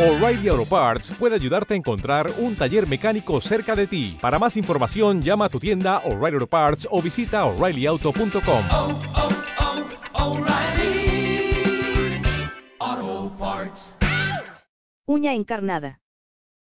O'Reilly Auto Parts puede ayudarte a encontrar un taller mecánico cerca de ti. Para más información, llama a tu tienda O'Reilly Auto Parts o visita oreillyauto.com. oh, oh, O'Reilly. Auto Parts. Uña encarnada.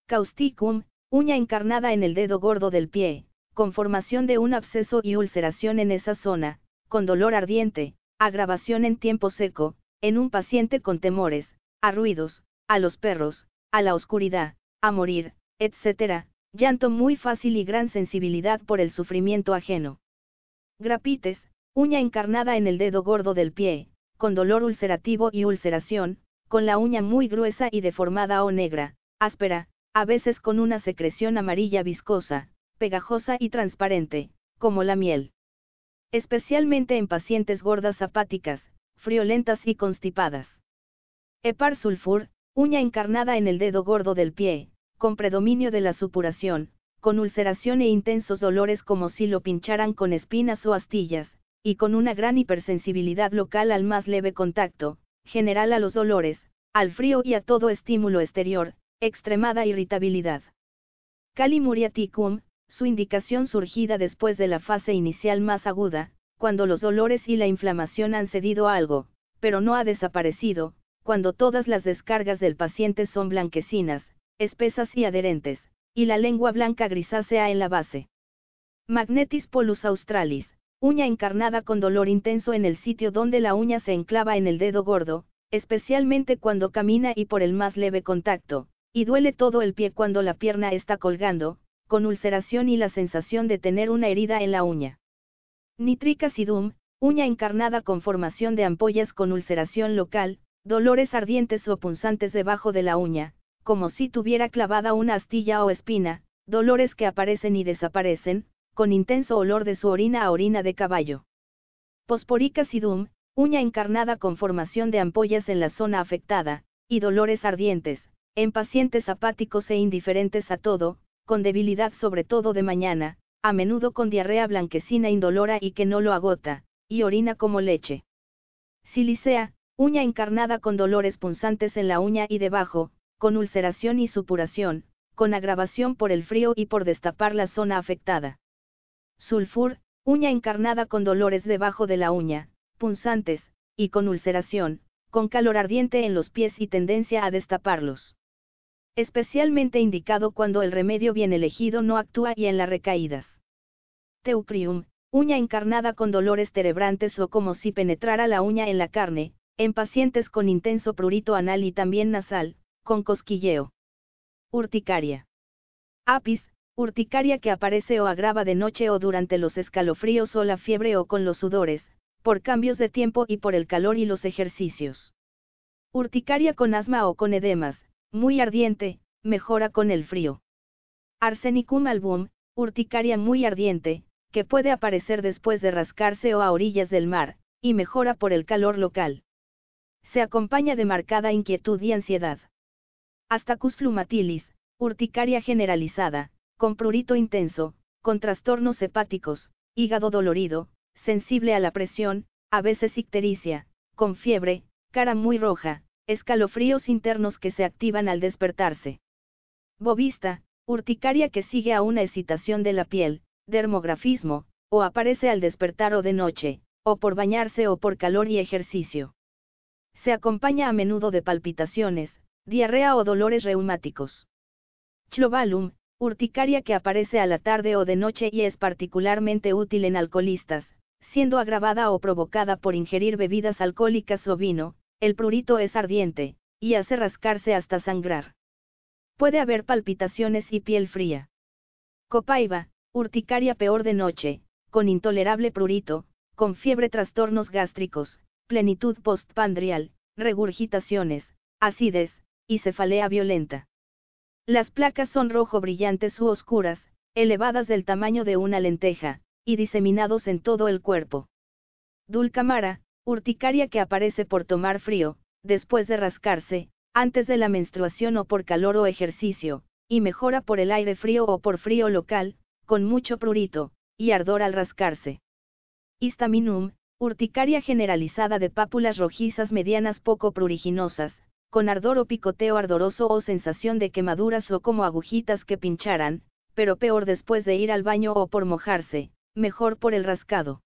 Causticum, uña encarnada en el dedo gordo del pie, con formación de un absceso y ulceración en esa zona, con dolor ardiente, agravación en tiempo seco, en un paciente con temores, a ruidos, a los perros, a la oscuridad, a morir, etc., llanto muy fácil y gran sensibilidad por el sufrimiento ajeno. Grapites, uña encarnada en el dedo gordo del pie, con dolor ulcerativo y ulceración, con la uña muy gruesa y deformada o negra, áspera, a veces con una secreción amarilla viscosa, pegajosa y transparente, como la miel. Especialmente en pacientes gordas apáticas, friolentas y constipadas. Hepar sulfur, uña encarnada en el dedo gordo del pie, con predominio de la supuración, con ulceración e intensos dolores como si lo pincharan con espinas o astillas, y con una gran hipersensibilidad local al más leve contacto, general a los dolores, al frío y a todo estímulo exterior, extremada irritabilidad. Calimuriaticum, su indicación surgida después de la fase inicial más aguda, cuando los dolores y la inflamación han cedido algo, pero no ha desaparecido, cuando todas las descargas del paciente son blanquecinas, espesas y adherentes, y la lengua blanca grisácea en la base. Magnetis polus australis, uña encarnada con dolor intenso en el sitio donde la uña se enclava en el dedo gordo, especialmente cuando camina y por el más leve contacto, y duele todo el pie cuando la pierna está colgando, con ulceración y la sensación de tener una herida en la uña. Nitric acidum, uña encarnada con formación de ampollas con ulceración local, dolores ardientes o punzantes debajo de la uña, como si tuviera clavada una astilla o espina, dolores que aparecen y desaparecen, con intenso olor de su orina a orina de caballo. Posporic acidum, uña encarnada con formación de ampollas en la zona afectada, y dolores ardientes, en pacientes apáticos e indiferentes a todo, con debilidad sobre todo de mañana, a menudo con diarrea blanquecina indolora y que no lo agota, y orina como leche. Silicea, uña encarnada con dolores punzantes en la uña y debajo, con ulceración y supuración, con agravación por el frío y por destapar la zona afectada. Sulfur, uña encarnada con dolores debajo de la uña, punzantes, y con ulceración, con calor ardiente en los pies y tendencia a destaparlos. Especialmente indicado cuando el remedio bien elegido no actúa y en las recaídas. Teucrium, uña encarnada con dolores cerebrantes o como si penetrara la uña en la carne, en pacientes con intenso prurito anal y también nasal, con cosquilleo. Urticaria. Apis, urticaria que aparece o agrava de noche o durante los escalofríos o la fiebre o con los sudores, por cambios de tiempo y por el calor y los ejercicios. Urticaria con asma o con edemas, muy ardiente, mejora con el frío. Arsenicum album, urticaria muy ardiente, que puede aparecer después de rascarse o a orillas del mar, y mejora por el calor local. Se acompaña de marcada inquietud y ansiedad. Astacus flumatilis, urticaria generalizada, con prurito intenso, con trastornos hepáticos, hígado dolorido, sensible a la presión, a veces ictericia, con fiebre, cara muy roja, escalofríos internos que se activan al despertarse. Bovista, urticaria que sigue a una excitación de la piel, dermografismo, o aparece al despertar o de noche, o por bañarse o por calor y ejercicio. Se acompaña a menudo de palpitaciones, diarrea o dolores reumáticos. Chlovalum, urticaria que aparece a la tarde o de noche y es particularmente útil en alcoholistas, siendo agravada o provocada por ingerir bebidas alcohólicas o vino, el prurito es ardiente, y hace rascarse hasta sangrar. Puede haber palpitaciones y piel fría. Copaiba, urticaria peor de noche, con intolerable prurito, con fiebre trastornos gástricos, plenitud postpandrial, regurgitaciones, acidez, y cefalea violenta. Las placas son rojo brillantes u oscuras, elevadas del tamaño de una lenteja, y diseminados en todo el cuerpo. Dulcamara, urticaria que aparece por tomar frío, después de rascarse, antes de la menstruación o por calor o ejercicio, y mejora por el aire frío o por frío local, con mucho prurito, y ardor al rascarse. Histaminum, urticaria generalizada de pápulas rojizas medianas poco pruriginosas, con ardor o picoteo ardoroso o sensación de quemaduras o como agujitas que pincharan, pero peor después de ir al baño o por mojarse, mejor por el rascado.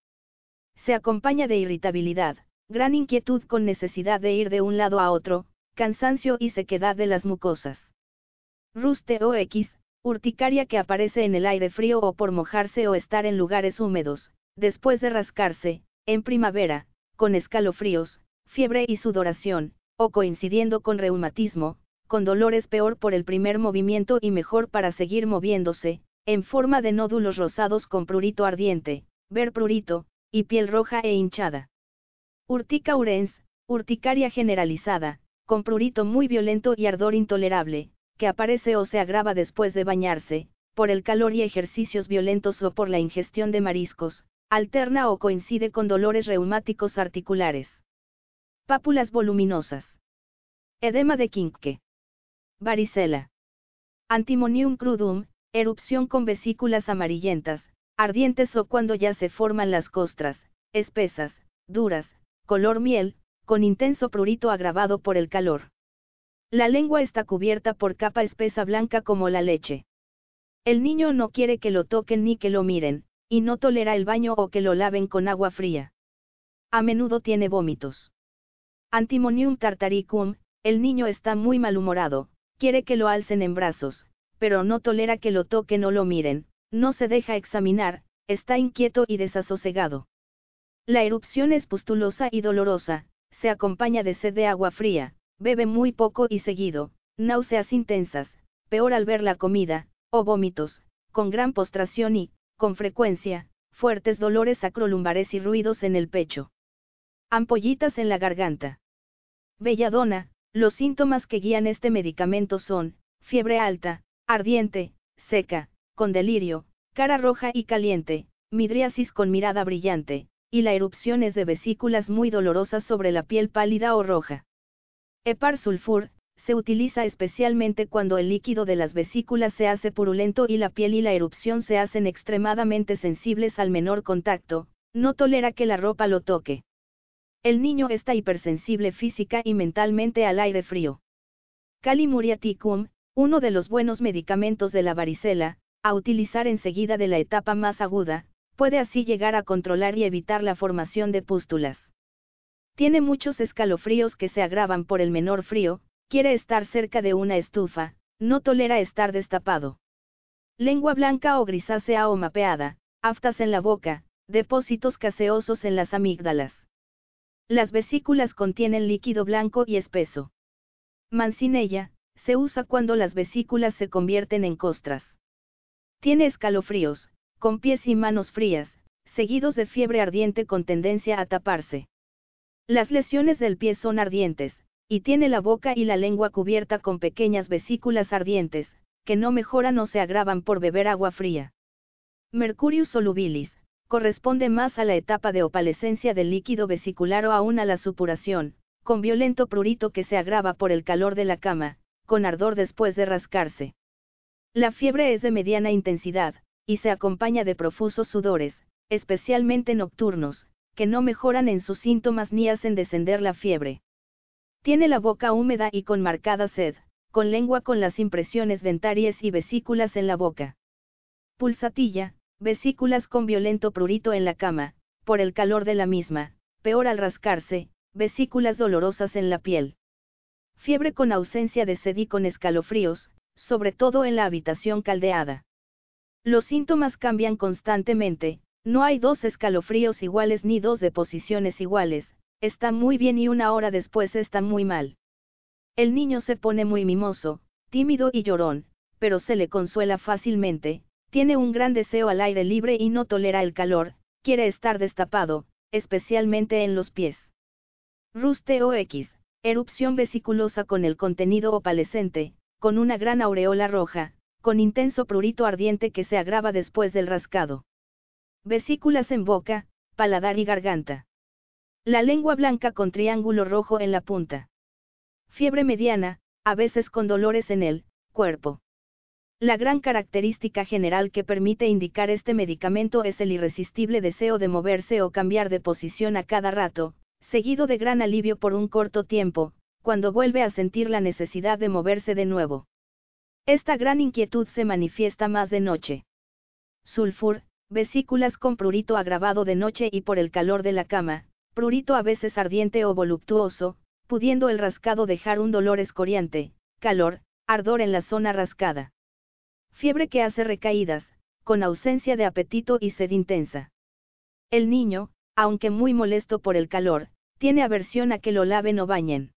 Se acompaña de irritabilidad, gran inquietud con necesidad de ir de un lado a otro, cansancio y sequedad de las mucosas. Ruste o X, urticaria que aparece en el aire frío o por mojarse o estar en lugares húmedos, después de rascarse, en primavera, con escalofríos, fiebre y sudoración, o coincidiendo con reumatismo, con dolores peor por el primer movimiento y mejor para seguir moviéndose, en forma de nódulos rosados con prurito ardiente, ver prurito, y piel roja e hinchada. Urtica urens, urticaria generalizada, con prurito muy violento y ardor intolerable, que aparece o se agrava después de bañarse, por el calor y ejercicios violentos o por la ingestión de mariscos, alterna o coincide con dolores reumáticos articulares. Pápulas voluminosas. Edema de Quinque. Varicela. Antimonium crudum, erupción con vesículas amarillentas, ardientes o cuando ya se forman las costras, espesas, duras, color miel, con intenso prurito agravado por el calor. La lengua está cubierta por capa espesa blanca como la leche. El niño no quiere que lo toquen ni que lo miren, y no tolera el baño o que lo laven con agua fría. A menudo tiene vómitos. Antimonium tartaricum, el niño está muy malhumorado, quiere que lo alcen en brazos, pero no tolera que lo toquen o lo miren, no se deja examinar, está inquieto y desasosegado. La erupción es pustulosa y dolorosa, se acompaña de sed de agua fría, bebe muy poco y seguido, náuseas intensas, peor al ver la comida, o vómitos, con gran postración y, con frecuencia, fuertes dolores acrolumbares y ruidos en el pecho. Ampollitas en la garganta. Belladona, los síntomas que guían este medicamento son, fiebre alta, ardiente, seca, con delirio, cara roja y caliente, midriasis con mirada brillante, y la erupción es de vesículas muy dolorosas sobre la piel pálida o roja. Hepar sulfur, se utiliza especialmente cuando el líquido de las vesículas se hace purulento y la piel y la erupción se hacen extremadamente sensibles al menor contacto, no tolera que la ropa lo toque. El niño está hipersensible física y mentalmente al aire frío. Calimuriaticum, uno de los buenos medicamentos de la varicela, a utilizar enseguida de la etapa más aguda, puede así llegar a controlar y evitar la formación de pústulas. Tiene muchos escalofríos que se agravan por el menor frío, Quiere estar cerca de una estufa, no tolera estar destapado. Lengua blanca o grisácea o mapeada, aftas en la boca, depósitos caseosos en las amígdalas. Las vesículas contienen líquido blanco y espeso. Mancinella, se usa cuando las vesículas se convierten en costras. Tiene escalofríos, con pies y manos frías, seguidos de fiebre ardiente con tendencia a taparse. Las lesiones del pie son ardientes, y tiene la boca y la lengua cubierta con pequeñas vesículas ardientes, que no mejoran o se agravan por beber agua fría. Mercurius solubilis, corresponde más a la etapa de opalescencia del líquido vesicular o aún a la supuración, con violento prurito que se agrava por el calor de la cama, con ardor después de rascarse. La fiebre es de mediana intensidad, y se acompaña de profusos sudores, especialmente nocturnos, que no mejoran en sus síntomas ni hacen descender la fiebre. Tiene la boca húmeda y con marcada sed, con lengua con las impresiones dentarias y vesículas en la boca. Pulsatilla, vesículas con violento prurito en la cama, por el calor de la misma, peor al rascarse, vesículas dolorosas en la piel. Fiebre con ausencia de sed y con escalofríos, sobre todo en la habitación caldeada. Los síntomas cambian constantemente, no hay dos escalofríos iguales ni dos deposiciones iguales, está muy bien y una hora después está muy mal. El niño se pone muy mimoso, tímido y llorón, pero se le consuela fácilmente, tiene un gran deseo al aire libre y no tolera el calor, quiere estar destapado, especialmente en los pies. Ruste o X, erupción vesiculosa con el contenido opalescente, con una gran aureola roja, con intenso prurito ardiente que se agrava después del rascado. Vesículas en boca, paladar y garganta. La lengua blanca con triángulo rojo en la punta. Fiebre mediana, a veces con dolores en el cuerpo. La gran característica general que permite indicar este medicamento es el irresistible deseo de moverse o cambiar de posición a cada rato, seguido de gran alivio por un corto tiempo, cuando vuelve a sentir la necesidad de moverse de nuevo. Esta gran inquietud se manifiesta más de noche. Sulfur, vesículas con prurito agravado de noche y por el calor de la cama, prurito a veces ardiente o voluptuoso, pudiendo el rascado dejar un dolor escoriante, calor, ardor en la zona rascada. Fiebre que hace recaídas, con ausencia de apetito y sed intensa. El niño, aunque muy molesto por el calor, tiene aversión a que lo laven o bañen.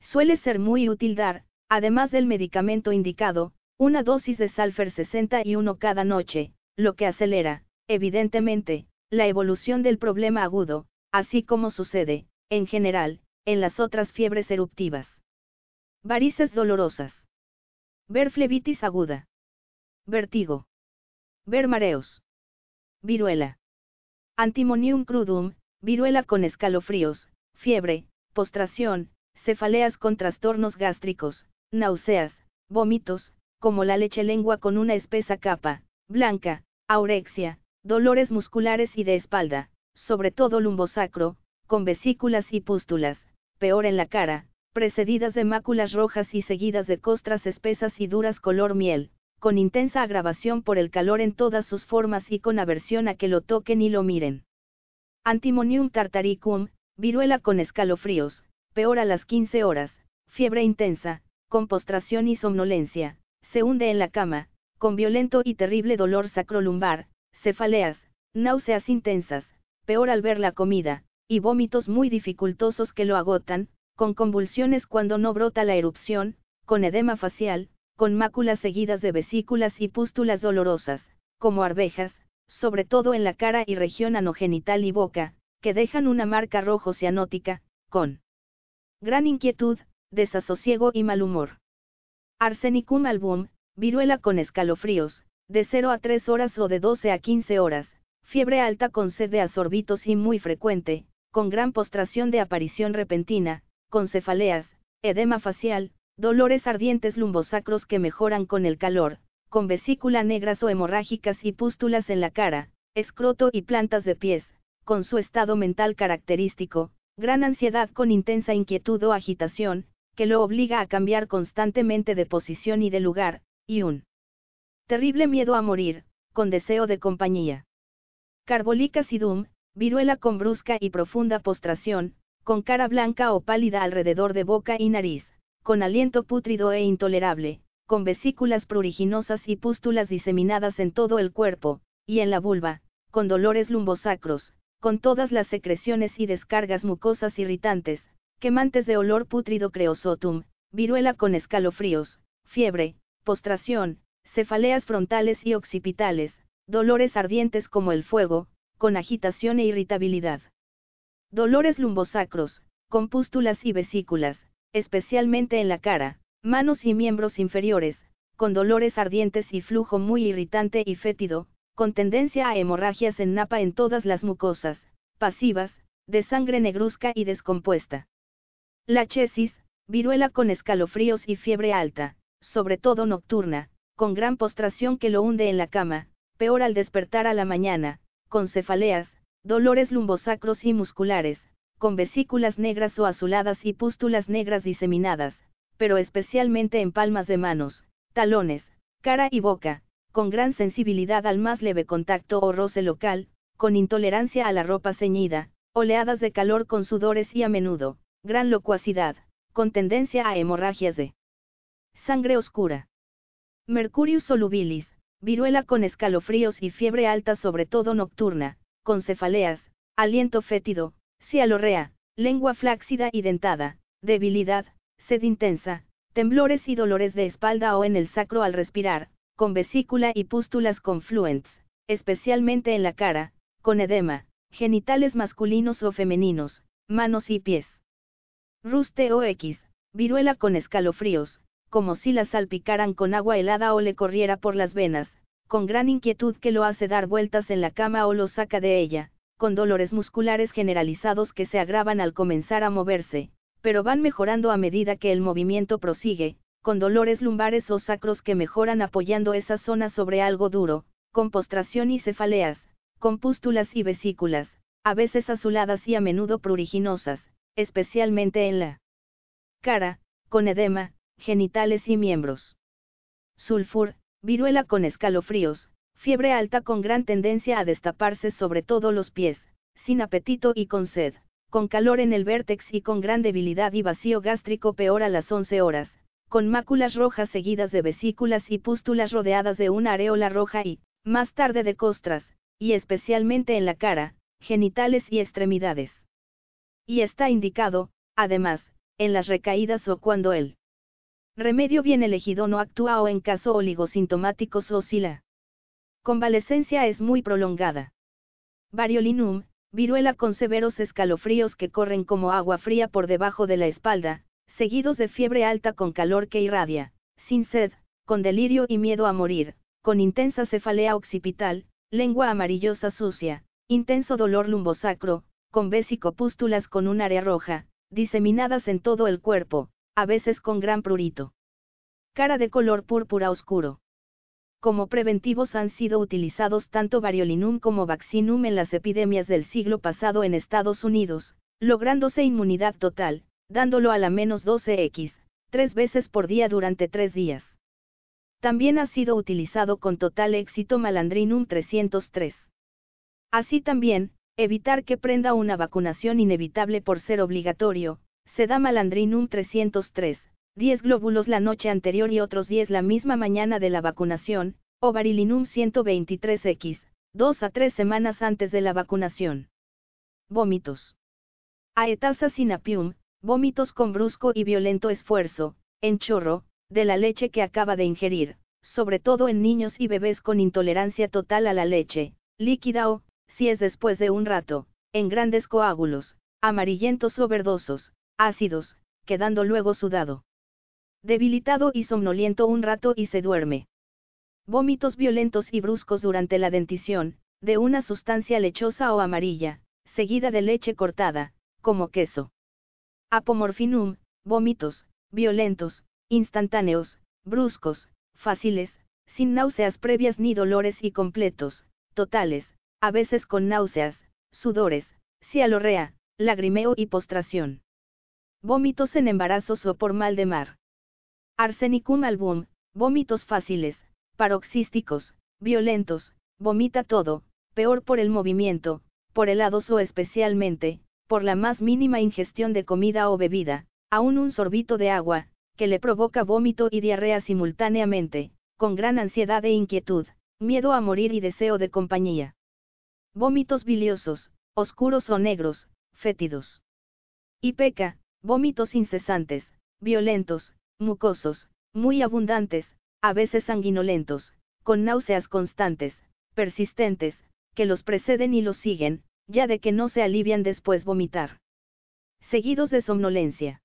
Suele ser muy útil dar, además del medicamento indicado, una dosis de Salfer 61 cada noche, lo que acelera, evidentemente, la evolución del problema agudo, así como sucede, en general, en las otras fiebres eruptivas. Varices dolorosas. Ver flebitis aguda. Vertigo. Ver mareos. Viruela. Antimonium crudum, viruela con escalofríos, fiebre, postración, cefaleas con trastornos gástricos, náuseas, vómitos, como la leche lengua con una espesa capa, blanca, aurexia, dolores musculares y de espalda, sobre todo lumbosacro, con vesículas y pústulas, peor en la cara, precedidas de máculas rojas y seguidas de costras espesas y duras color miel, con intensa agravación por el calor en todas sus formas y con aversión a que lo toquen y lo miren. Antimonium tartaricum, viruela con escalofríos, peor a las 15 horas, fiebre intensa, con postración y somnolencia, se hunde en la cama, con violento y terrible dolor sacrolumbar, cefaleas, náuseas intensas, peor al ver la comida, y vómitos muy dificultosos que lo agotan, con convulsiones cuando no brota la erupción, con edema facial, con máculas seguidas de vesículas y pústulas dolorosas, como arvejas, sobre todo en la cara y región anogenital y boca, que dejan una marca rojo cianótica, con gran inquietud, desasosiego y mal humor. Arsenicum album, viruela con escalofríos, de 0 a 3 horas o de 12 a 15 horas, fiebre alta con sed de asorbitos y muy frecuente, con gran postración de aparición repentina, con cefaleas, edema facial, dolores ardientes lumbosacros que mejoran con el calor, con vesícula negras o hemorrágicas y pústulas en la cara, escroto y plantas de pies, con su estado mental característico, gran ansiedad con intensa inquietud o agitación, que lo obliga a cambiar constantemente de posición y de lugar, y un terrible miedo a morir, con deseo de compañía. Carbolica sidum, viruela con brusca y profunda postración, con cara blanca o pálida alrededor de boca y nariz, con aliento pútrido e intolerable, con vesículas pruriginosas y pústulas diseminadas en todo el cuerpo, y en la vulva, con dolores lumbosacros, con todas las secreciones y descargas mucosas irritantes, quemantes de olor pútrido creosotum, viruela con escalofríos, fiebre, postración, cefaleas frontales y occipitales, dolores ardientes como el fuego, con agitación e irritabilidad. Dolores lumbosacros, con pústulas y vesículas, especialmente en la cara, manos y miembros inferiores, con dolores ardientes y flujo muy irritante y fétido, con tendencia a hemorragias en napa en todas las mucosas, pasivas, de sangre negruzca y descompuesta. La chesis, viruela con escalofríos y fiebre alta, sobre todo nocturna, con gran postración que lo hunde en la cama, peor al despertar a la mañana, con cefaleas, dolores lumbosacros y musculares, con vesículas negras o azuladas y pústulas negras diseminadas, pero especialmente en palmas de manos, talones, cara y boca, con gran sensibilidad al más leve contacto o roce local, con intolerancia a la ropa ceñida, oleadas de calor con sudores y a menudo, gran locuacidad, con tendencia a hemorragias de sangre oscura. Mercurius solubilis, viruela con escalofríos y fiebre alta sobre todo nocturna, con cefaleas, aliento fétido, cialorrea, lengua flácida y dentada, debilidad, sed intensa, temblores y dolores de espalda o en el sacro al respirar, con vesícula y pústulas confluentes, especialmente en la cara, con edema, genitales masculinos o femeninos, manos y pies. Ruste o X, viruela con escalofríos, como si la salpicaran con agua helada o le corriera por las venas, con gran inquietud que lo hace dar vueltas en la cama o lo saca de ella, con dolores musculares generalizados que se agravan al comenzar a moverse, pero van mejorando a medida que el movimiento prosigue, con dolores lumbares o sacros que mejoran apoyando esa zona sobre algo duro, con postración y cefaleas, con pústulas y vesículas, a veces azuladas y a menudo pruriginosas, especialmente en la cara, con edema, genitales y miembros. Sulfur, viruela con escalofríos, fiebre alta con gran tendencia a destaparse sobre todo los pies, sin apetito y con sed, con calor en el vértex y con gran debilidad y vacío gástrico peor a las 11 horas, con máculas rojas seguidas de vesículas y pústulas rodeadas de una areola roja y, más tarde de costras, y especialmente en la cara, genitales y extremidades. Y está indicado, además, en las recaídas o cuando el remedio bien elegido no actúa o en caso oligosintomáticos oscila. Convalescencia es muy prolongada. Variolinum, viruela con severos escalofríos que corren como agua fría por debajo de la espalda, seguidos de fiebre alta con calor que irradia, sin sed, con delirio y miedo a morir, con intensa cefalea occipital, lengua amarillosa sucia, intenso dolor lumbosacro, con vesicopústulas con un área roja, diseminadas en todo el cuerpo, a veces con gran prurito. Cara de color púrpura oscuro. Como preventivos han sido utilizados tanto variolinum como vaccinum en las epidemias del siglo pasado en Estados Unidos, lográndose inmunidad total, dándolo a la menos 12x, tres veces por día durante tres días. También ha sido utilizado con total éxito Malandrinum 303. Así también, evitar que prenda una vacunación inevitable por ser obligatorio, se da Malandrinum 303, 10 glóbulos la noche anterior y otros 10 la misma mañana de la vacunación, o Varilinum 123X, 2 a 3 semanas antes de la vacunación. Vómitos. Aetasa sinapium, vómitos con brusco y violento esfuerzo, en chorro, de la leche que acaba de ingerir, sobre todo en niños y bebés con intolerancia total a la leche, líquida o, si es después de un rato, en grandes coágulos, amarillentos o verdosos, ácidos, quedando luego sudado. Debilitado y somnoliento un rato y se duerme. Vómitos violentos y bruscos durante la dentición, de una sustancia lechosa o amarilla, seguida de leche cortada, como queso. Apomorfinum, vómitos, violentos, instantáneos, bruscos, fáciles, sin náuseas previas ni dolores y completos, totales, a veces con náuseas, sudores, cialorrea, lagrimeo y postración. Vómitos en embarazos o por mal de mar. Arsenicum album, vómitos fáciles, paroxísticos, violentos, vomita todo, peor por el movimiento, por helados o especialmente, por la más mínima ingestión de comida o bebida, aún un sorbito de agua, que le provoca vómito y diarrea simultáneamente, con gran ansiedad e inquietud, miedo a morir y deseo de compañía. Vómitos biliosos, oscuros o negros, fétidos. Y peca, vómitos incesantes, violentos, mucosos, muy abundantes, a veces sanguinolentos, con náuseas constantes, persistentes, que los preceden y los siguen, ya de que no se alivian después vomitar. Seguidos de somnolencia.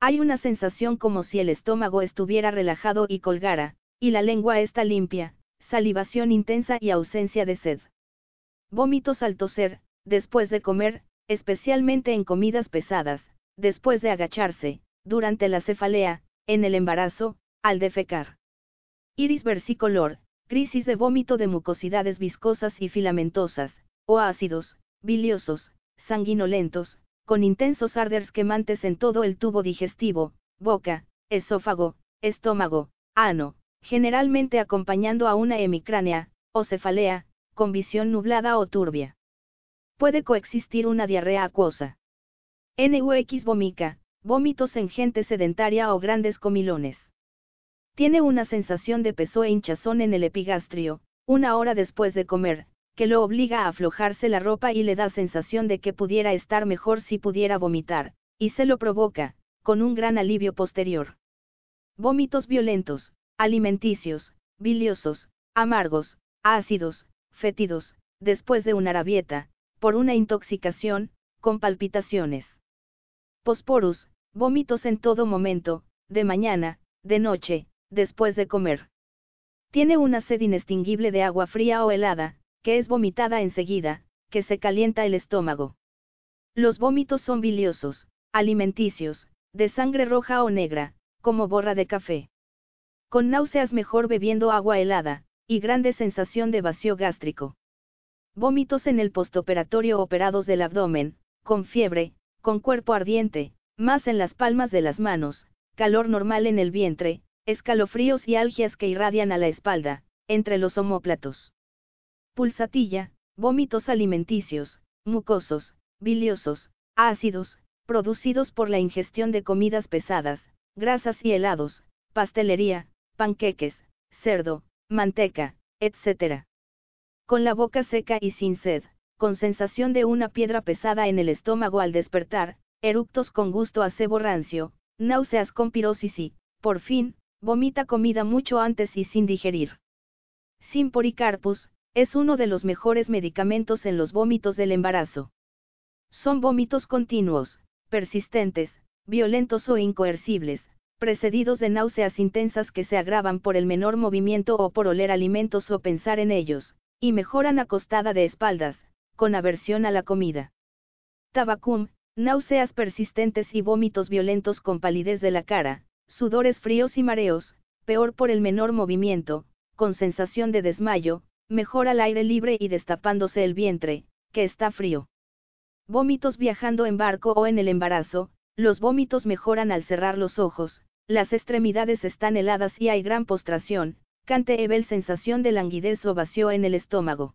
Hay una sensación como si el estómago estuviera relajado y colgara, y la lengua está limpia, salivación intensa y ausencia de sed. Vómitos al toser, después de comer, especialmente en comidas pesadas, después de agacharse, durante la cefalea, en el embarazo, al defecar. Iris versicolor, crisis de vómito de mucosidades viscosas y filamentosas, o ácidos, biliosos, sanguinolentos, con intensos arders quemantes en todo el tubo digestivo, boca, esófago, estómago, ano, generalmente acompañando a una hemicránea, o cefalea, con visión nublada o turbia. Puede coexistir una diarrea acuosa. NUX vomica, vómitos en gente sedentaria o grandes comilones. Tiene una sensación de peso e hinchazón en el epigastrio, una hora después de comer, que lo obliga a aflojarse la ropa y le da sensación de que pudiera estar mejor si pudiera vomitar, y se lo provoca, con un gran alivio posterior. Vómitos violentos, alimenticios, biliosos, amargos, ácidos, fétidos, después de una rabieta, por una intoxicación, con palpitaciones. Posporus, vómitos en todo momento, de mañana, de noche, después de comer. Tiene una sed inextinguible de agua fría o helada, que es vomitada enseguida, que se calienta el estómago. Los vómitos son biliosos, alimenticios, de sangre roja o negra, como borra de café. Con náuseas mejor bebiendo agua helada, y grande sensación de vacío gástrico. Vómitos en el postoperatorio operados del abdomen, con fiebre, con cuerpo ardiente, más en las palmas de las manos, calor normal en el vientre, escalofríos y algias que irradian a la espalda, entre los omóplatos. Pulsatilla, vómitos alimenticios, mucosos, biliosos, ácidos, producidos por la ingestión de comidas pesadas, grasas y helados, pastelería, panqueques, cerdo, manteca, etc. Con la boca seca y sin sed, con sensación de una piedra pesada en el estómago al despertar, eructos con gusto a cebo rancio, náuseas con pirosis y, por fin, vomita comida mucho antes y sin digerir. Simporicarpus, es uno de los mejores medicamentos en los vómitos del embarazo. Son vómitos continuos, persistentes, violentos o incoercibles, precedidos de náuseas intensas que se agravan por el menor movimiento o por oler alimentos o pensar en ellos, y mejoran acostada de espaldas, con aversión a la comida. Tabacum, náuseas persistentes y vómitos violentos con palidez de la cara, sudores fríos y mareos, peor por el menor movimiento, con sensación de desmayo, mejor al aire libre y destapándose el vientre, que está frío. Vómitos viajando en barco o en el embarazo, los vómitos mejoran al cerrar los ojos, las extremidades están heladas y hay gran postración, cante evel sensación de languidez o vacío en el estómago.